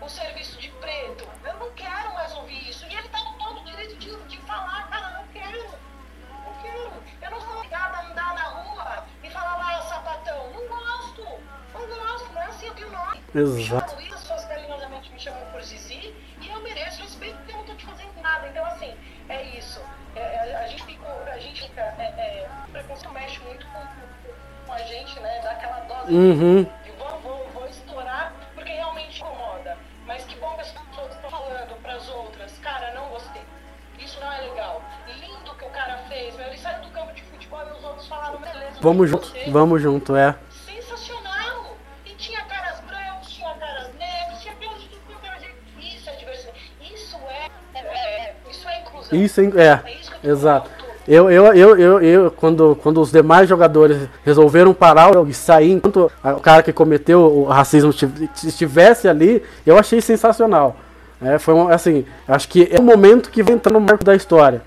o, o serviço de preto. Eu não quero mais ouvir isso. E ele tá com todo o direito de, de falar, cara, não quero. Não quero. Eu não sou obrigada a andar na rua e falar lá, sapatão. Não gosto. Não gosto. Não é assim, tenho nome. Exato. Uhum. de vou, vou, vou estourar porque realmente incomoda. Mas que bom que as pessoas estão falando para as outras, cara, não gostei. Isso não é legal. Lindo que o cara fez, meu, ele saiu do campo de futebol e os outros falaram, beleza. Vamos junto, vamos junto, é. Isso é, exato. Eu, eu, eu, eu, eu, quando, quando os demais jogadores resolveram parar e sair, enquanto o cara que cometeu o racismo estivesse ali, eu achei sensacional. É, foi um, assim, acho que é um momento que vai entrar no marco da história.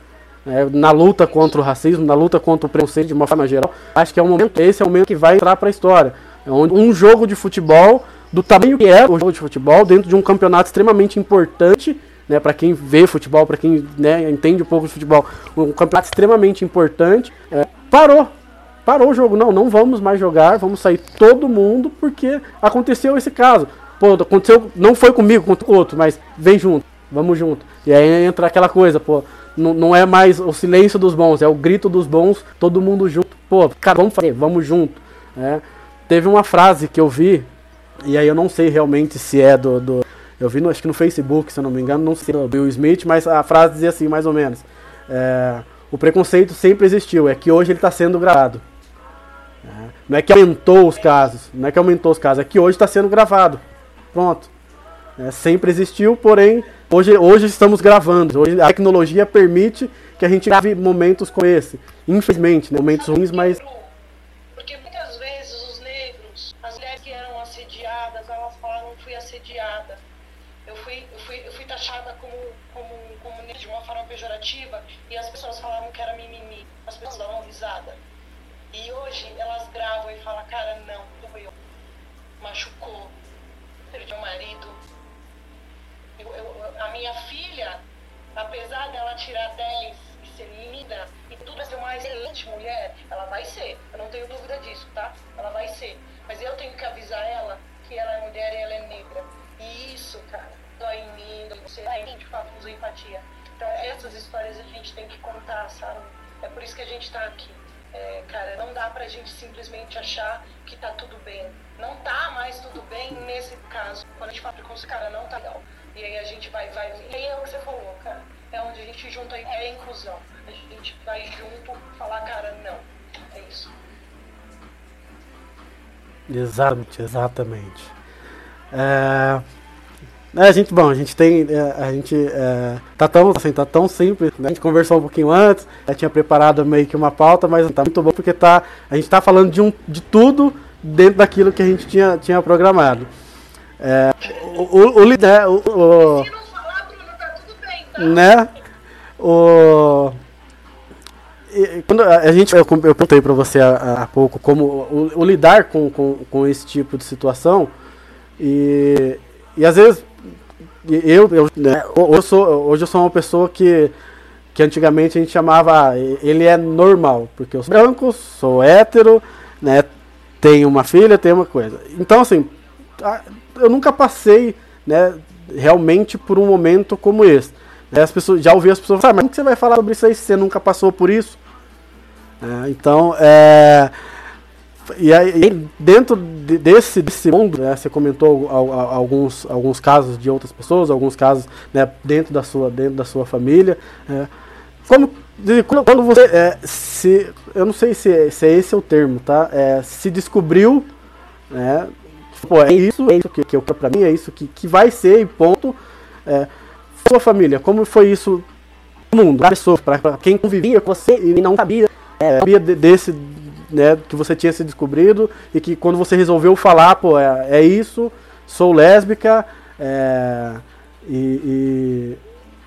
É, na luta contra o racismo, na luta contra o preconceito de uma forma geral, acho que é um momento, esse é o momento que vai entrar para a história. É onde um jogo de futebol, do tamanho que é o jogo de futebol, dentro de um campeonato extremamente importante, né, para quem vê futebol, para quem né, entende um pouco de futebol, um campeonato extremamente importante, é, parou. Parou o jogo, não, não vamos mais jogar, vamos sair todo mundo, porque aconteceu esse caso. Pô, aconteceu, não foi comigo, com outro, mas vem junto, vamos junto. E aí entra aquela coisa, pô, não, não é mais o silêncio dos bons, é o grito dos bons, todo mundo junto. Pô, cara, vamos fazer, vamos junto. Né? Teve uma frase que eu vi, e aí eu não sei realmente se é do, do eu vi, no, acho que no Facebook, se eu não me engano, não sei do Bill Smith, mas a frase dizia assim, mais ou menos. É, o preconceito sempre existiu, é que hoje ele está sendo gravado. É, não é que aumentou os casos, não é que aumentou os casos, é que hoje está sendo gravado. Pronto. É, sempre existiu, porém, hoje, hoje estamos gravando. Hoje a tecnologia permite que a gente grave momentos como esse. Infelizmente, né, momentos ruins, mas pejorativa e as pessoas falavam que era mimimi. As pessoas davam risada. E hoje elas gravam e falam, cara, não, doeu. Machucou. Perdi o marido. Eu, eu, a minha filha, apesar dela tirar 10 e ser linda e tudo ser uma excelente mulher, ela vai ser. Eu não tenho dúvida disso, tá? Ela vai ser. Mas eu tenho que avisar ela que ela é mulher e ela é negra. E isso, cara, dói em mim, você de fato usa empatia. Então, essas histórias a gente tem que contar, sabe? É por isso que a gente está aqui. É, cara, não dá pra gente simplesmente achar que tá tudo bem. Não tá mais tudo bem nesse caso. Quando a gente fala com cara, não tá legal. E aí a gente vai, vai. E aí é o que você falou, cara. É onde a gente junta é a inclusão. A gente vai junto falar, cara, não. É isso. Exatamente, exatamente. É, é, a gente, bom, a gente tem, é, a gente é, tá tão, assim, tá tão simples, né? A gente conversou um pouquinho antes, tinha preparado meio que uma pauta, mas tá muito bom porque tá, a gente tá falando de, um, de tudo dentro daquilo que a gente tinha, tinha programado. É, o, o, né, o, o, né, o, quando a gente, eu, eu perguntei para você há, há, pouco como o, o lidar com, com, com esse tipo de situação e, e às vezes eu, eu, né, eu sou, hoje eu sou uma pessoa que, que antigamente a gente chamava, ele é normal, porque eu sou branco, sou hétero, né, tenho uma filha, tenho uma coisa. Então, assim, eu nunca passei, né, realmente por um momento como esse. Né, as pessoas, já ouvi as pessoas falar, mas como que você vai falar sobre isso aí se você nunca passou por isso? É, então, é e aí, dentro desse, desse mundo, né, você comentou alguns, alguns casos de outras pessoas, alguns casos né, dentro, da sua, dentro da sua família. É, como, quando você é, se. Eu não sei se, se é esse o termo, tá? É, se descobriu, né? Pô, é isso, é isso que, que eu para mim, é isso que, que vai ser, e ponto. É, sua família, como foi isso no mundo? Para quem convivia com você e não sabia, é, sabia desse né, que você tinha se descobrido e que quando você resolveu falar, pô, é, é isso, sou lésbica, é, e,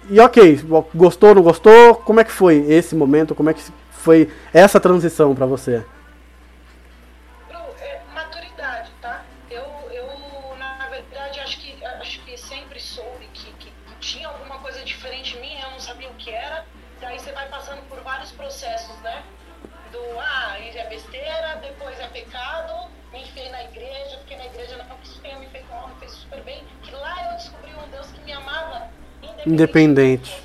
e, e, ok, gostou, não gostou? Como é que foi esse momento? Como é que foi essa transição para você? Independente.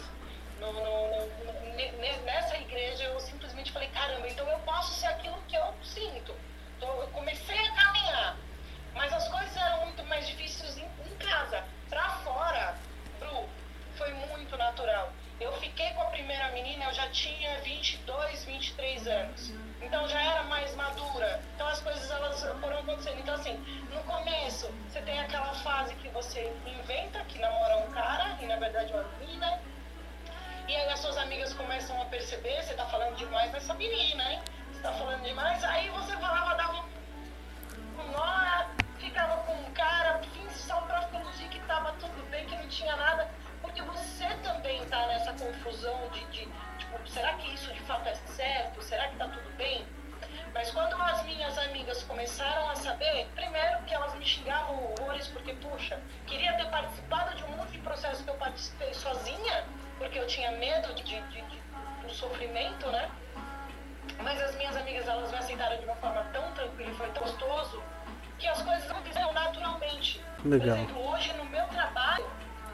Legal. Exemplo, hoje no meu trabalho,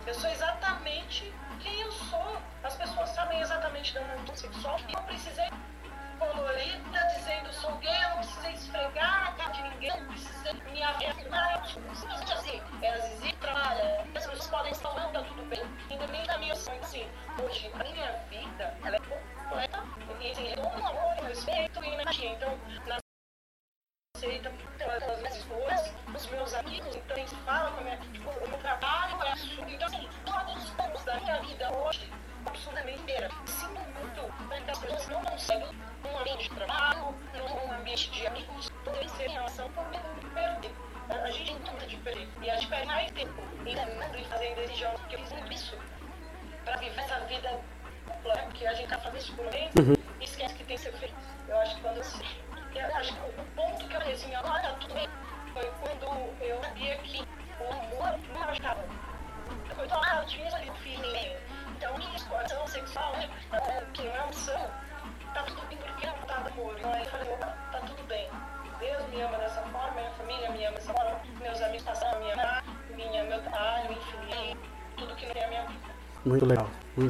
eu sou exatamente quem eu sou. As pessoas sabem exatamente da minha sexual. Eu precisei colorida dizendo sou gay, eu não precisei esfregar a cara de ninguém, não precisei me afirmar. Assim, é a Zizi trabalha, as pessoas podem estar tá tudo bem. Independente da minha assim, hoje, a minha vida, ela é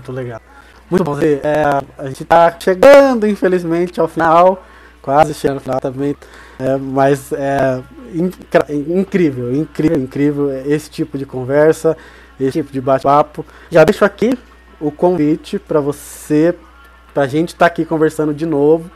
muito legal. Muito bom. É, a gente tá chegando, infelizmente, ao final. Quase chegando ao final também. É, mas é incrível, incrível, incrível esse tipo de conversa, esse tipo de bate-papo. Já deixo aqui o convite para você, pra gente estar aqui conversando de novo.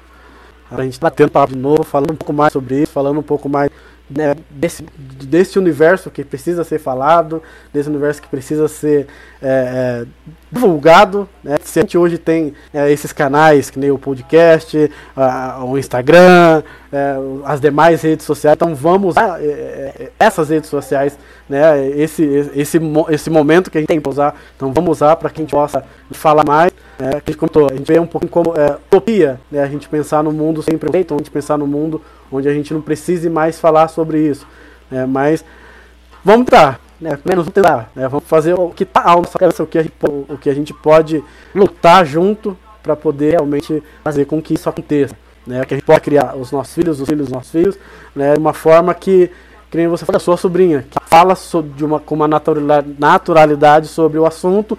Pra gente batendo papo de novo, falando um pouco mais sobre isso, falando um pouco mais né, desse, desse universo que precisa ser falado, desse universo que precisa ser é, é, divulgado. Né? Se a gente hoje tem é, esses canais, que nem o podcast, a- o Instagram, é, as demais redes sociais, então vamos usar é, é, essas redes sociais, né? esse, esse, esse momento que a gente tem para usar, então vamos usar para que a gente possa falar mais. Né? a, gente comentou, a gente vê um pouco como é, utopia, né? a gente pensar no mundo sem preconceito, a gente pensar no mundo onde a gente não precise mais falar sobre isso. né? Mas vamos tentar, né? menos vamos tentar, né? vamos fazer o que está ao nosso alcance, o que a gente, o que a gente pode lutar junto para poder realmente fazer com que isso aconteça. Né? Que a gente possa criar os nossos filhos, os filhos dos nossos filhos, né? de uma forma que, que nem você falou, a sua sobrinha, que fala so- de uma, com uma naturalidade sobre o assunto,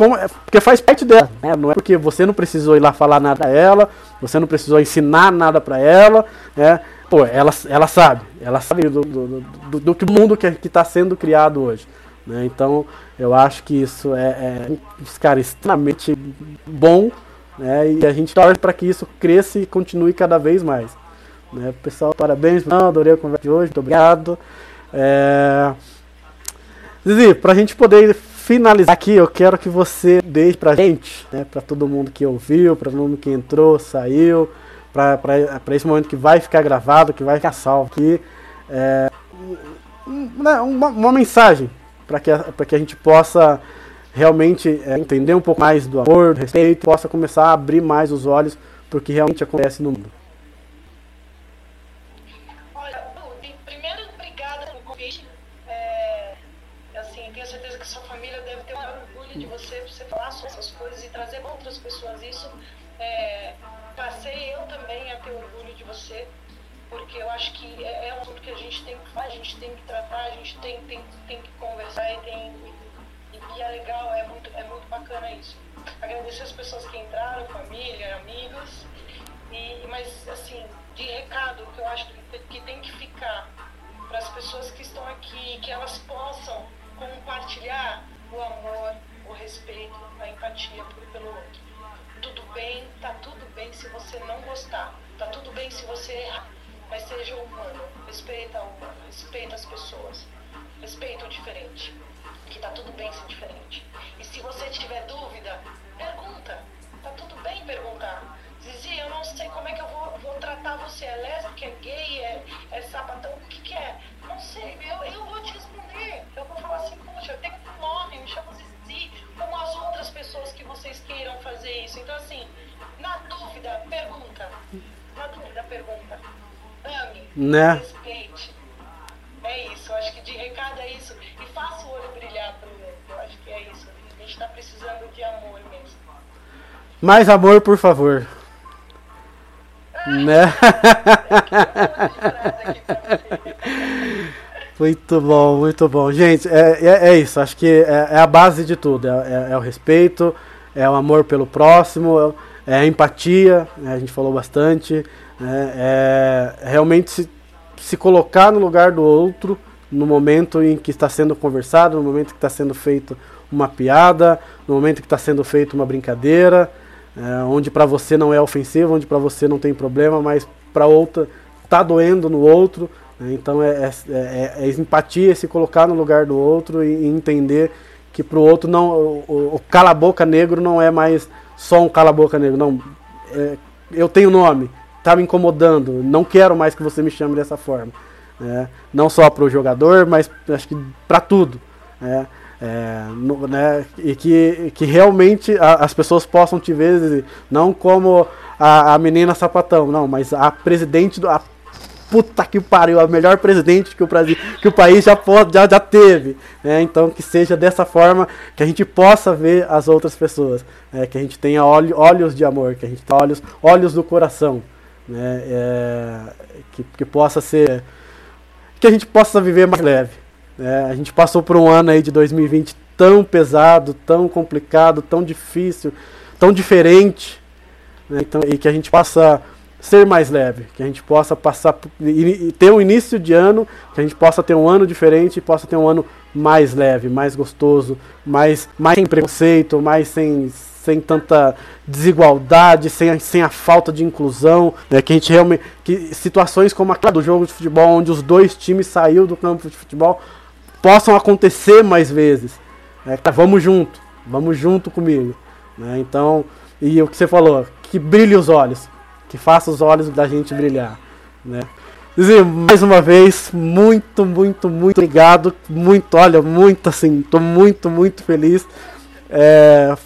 como, é- porque faz parte dela, né? Não é porque você não precisou ir lá falar nada pra ela, você não precisou ensinar nada pra ela, né? Pô, ela, ela sabe, ela sabe do, do, do, do que mundo que está sendo criado hoje. Né? Então, eu acho que isso é, é cara, extremamente bom, né? E a gente torce para que isso cresça e continue cada vez mais. Né? Pessoal, parabéns, não, adorei a conversa de hoje, muito obrigado. É... Zizi, pra gente poder finalizar aqui, eu quero que você deixe pra gente, né, pra todo mundo que ouviu, pra todo mundo que entrou, saiu, pra, pra, pra esse momento que vai ficar gravado, que vai ficar salvo aqui, é, né, uma, uma mensagem para que, pra que a gente possa realmente é, entender um pouco mais do amor, do respeito, possa começar a abrir mais os olhos pro que realmente acontece no mundo. Pessoas isso. É, passei eu também a ter orgulho de você, porque eu acho que é, é um assunto que a gente tem que falar, a gente tem que tratar, a gente tem, tem, tem que conversar e tem. E, e é legal, é muito, é muito bacana isso. Agradecer as pessoas que entraram, família, amigos. E, mas, assim, de recado que eu acho que, que tem que ficar para as pessoas que estão aqui, que elas possam compartilhar o amor, o respeito, a empatia pelo outro. Tudo bem, tá tudo bem se você não gostar, tá tudo bem se você errar, mas seja humano, respeita o humano, respeita as pessoas, respeita o diferente, que tá tudo bem ser diferente. E se você tiver dúvida, pergunta, tá tudo bem perguntar. Zizi, eu não sei como é que eu vou, vou tratar você. É lésbica, é gay, é, é sapatão, o que, que é? Não sei, eu, eu vou te responder. Eu vou falar assim, poxa, eu tenho um nome, me chamo Zizi, como as outras pessoas que vocês queiram fazer isso. Então, assim, na dúvida, pergunta. Na dúvida, pergunta. Ame, Né? respeite. É isso, acho que de recado é isso. E faça o olho brilhar pro outro. Eu acho que é isso. A gente tá precisando de amor mesmo. Mais amor, por favor. Né? muito bom, muito bom. Gente, é, é, é isso. Acho que é, é, a base de tudo. É, é, é, o respeito, é o amor pelo próximo, é a empatia, né? a gente falou bastante. Né? É realmente se, se colocar no lugar do outro no momento em que está sendo conversado, no momento que está sendo feito uma piada, no momento que está sendo feito uma brincadeira, é, onde para você não é ofensivo, onde para você não tem problema, mas para outra está doendo no outro. Então é, é, é, é, empatia, se colocar no lugar do outro e, entender que para o outro não o, cala-boca negro não é mais só um cala-boca negro, não. É, eu tenho nome, está me incomodando, não quero mais que você me chame dessa forma. Né? Não só para o jogador, mas acho que para tudo. Né? É, no, né, e que, que realmente a, as pessoas possam te ver não como a, a, menina sapatão, não, mas a presidente do. A puta que pariu, a melhor presidente que o, Brasil, que o país já, pode, já, já teve. Né, então que seja dessa forma que a gente possa ver as outras pessoas. Né, que a gente tenha olho, olhos de amor, que a gente tenha olhos, olhos do coração. Né, é, que, que possa ser. Que a gente possa viver mais leve. É, a gente passou por um ano aí de 2020 tão pesado, tão complicado, tão difícil, tão diferente, né? então, e que a gente possa ser mais leve, que a gente possa passar ter um início de ano, que a gente possa ter um ano diferente e possa ter um ano mais leve, mais gostoso, mais, mais sem preconceito, mais sem, sem tanta desigualdade, sem, sem a falta de inclusão, né, que a gente realmente que situações como aquela do jogo de futebol onde os dois times saíram do campo de futebol possam acontecer mais vezes. Né? Vamos junto, vamos junto comigo. Né? Então, e o que você falou, que brilhe os olhos, que faça os olhos da gente brilhar. Né? Dizer, mais uma vez, muito, muito, muito obrigado. Muito, olha, muito assim, estou muito, muito feliz. É,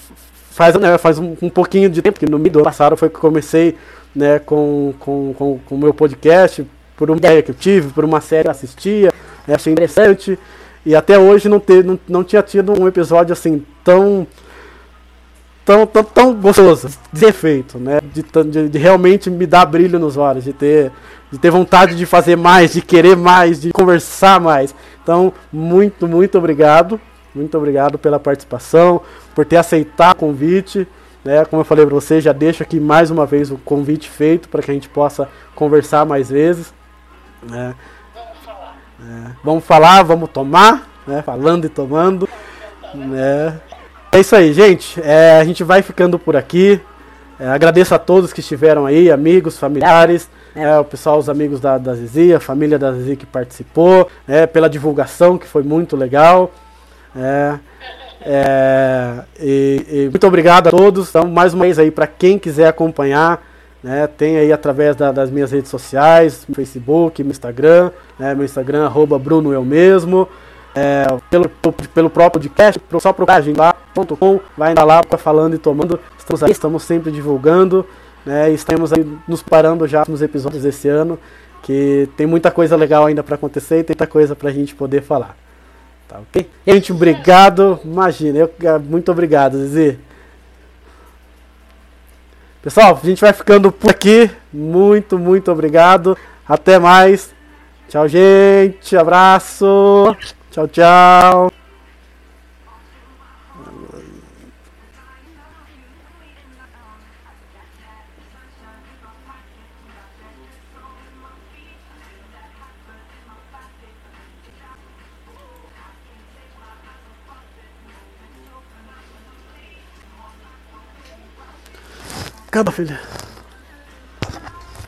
faz né, faz um, um, pouquinho de tempo, que no meio do ano passado foi que comecei né, com o com, com, com meu podcast, por uma ideia que eu tive, por uma série que eu assistia, né, achei interessante. E até hoje não, ter, não, não tinha tido um episódio assim tão tão, tão, tão gostoso de ser feito, né? De, de, de, realmente me dar brilho nos olhos, de ter, de ter vontade de fazer mais, de querer mais, de conversar mais. Então, muito, muito obrigado. Muito obrigado pela participação, por ter aceitado o convite. Né? Como eu falei para você, já deixo aqui mais uma vez o convite feito para que a gente possa conversar mais vezes. Né? É, vamos falar, vamos tomar, né? Falando e tomando. Né? É isso aí, gente. É, a gente vai ficando por aqui. É, agradeço a todos que estiveram aí, amigos, familiares, é, o pessoal, os amigos da, da Zizi, a família da Zizi que participou, é, pela divulgação que foi muito legal. É, é, e, e muito obrigado a todos. Então, mais uma vez aí, para quem quiser acompanhar né? Tem aí através da, das minhas redes sociais, Facebook, no Instagram, né? meu Instagram, arroba Bruno Eu Mesmo. É, pelo, pelo próprio podcast, só procurar vai ainda lá falando e tomando. Estamos aí, estamos sempre divulgando, né? Estamos aí nos parando já nos episódios desse ano, que tem muita coisa legal ainda para acontecer e tem muita coisa para a gente poder falar. Tá ok? Gente, obrigado. Imagina, eu, muito obrigado, Zizi. Pessoal, a gente vai ficando por aqui. Muito, muito obrigado. Até mais. Tchau, gente. Abraço. Tchau, tchau. Acaba, filha.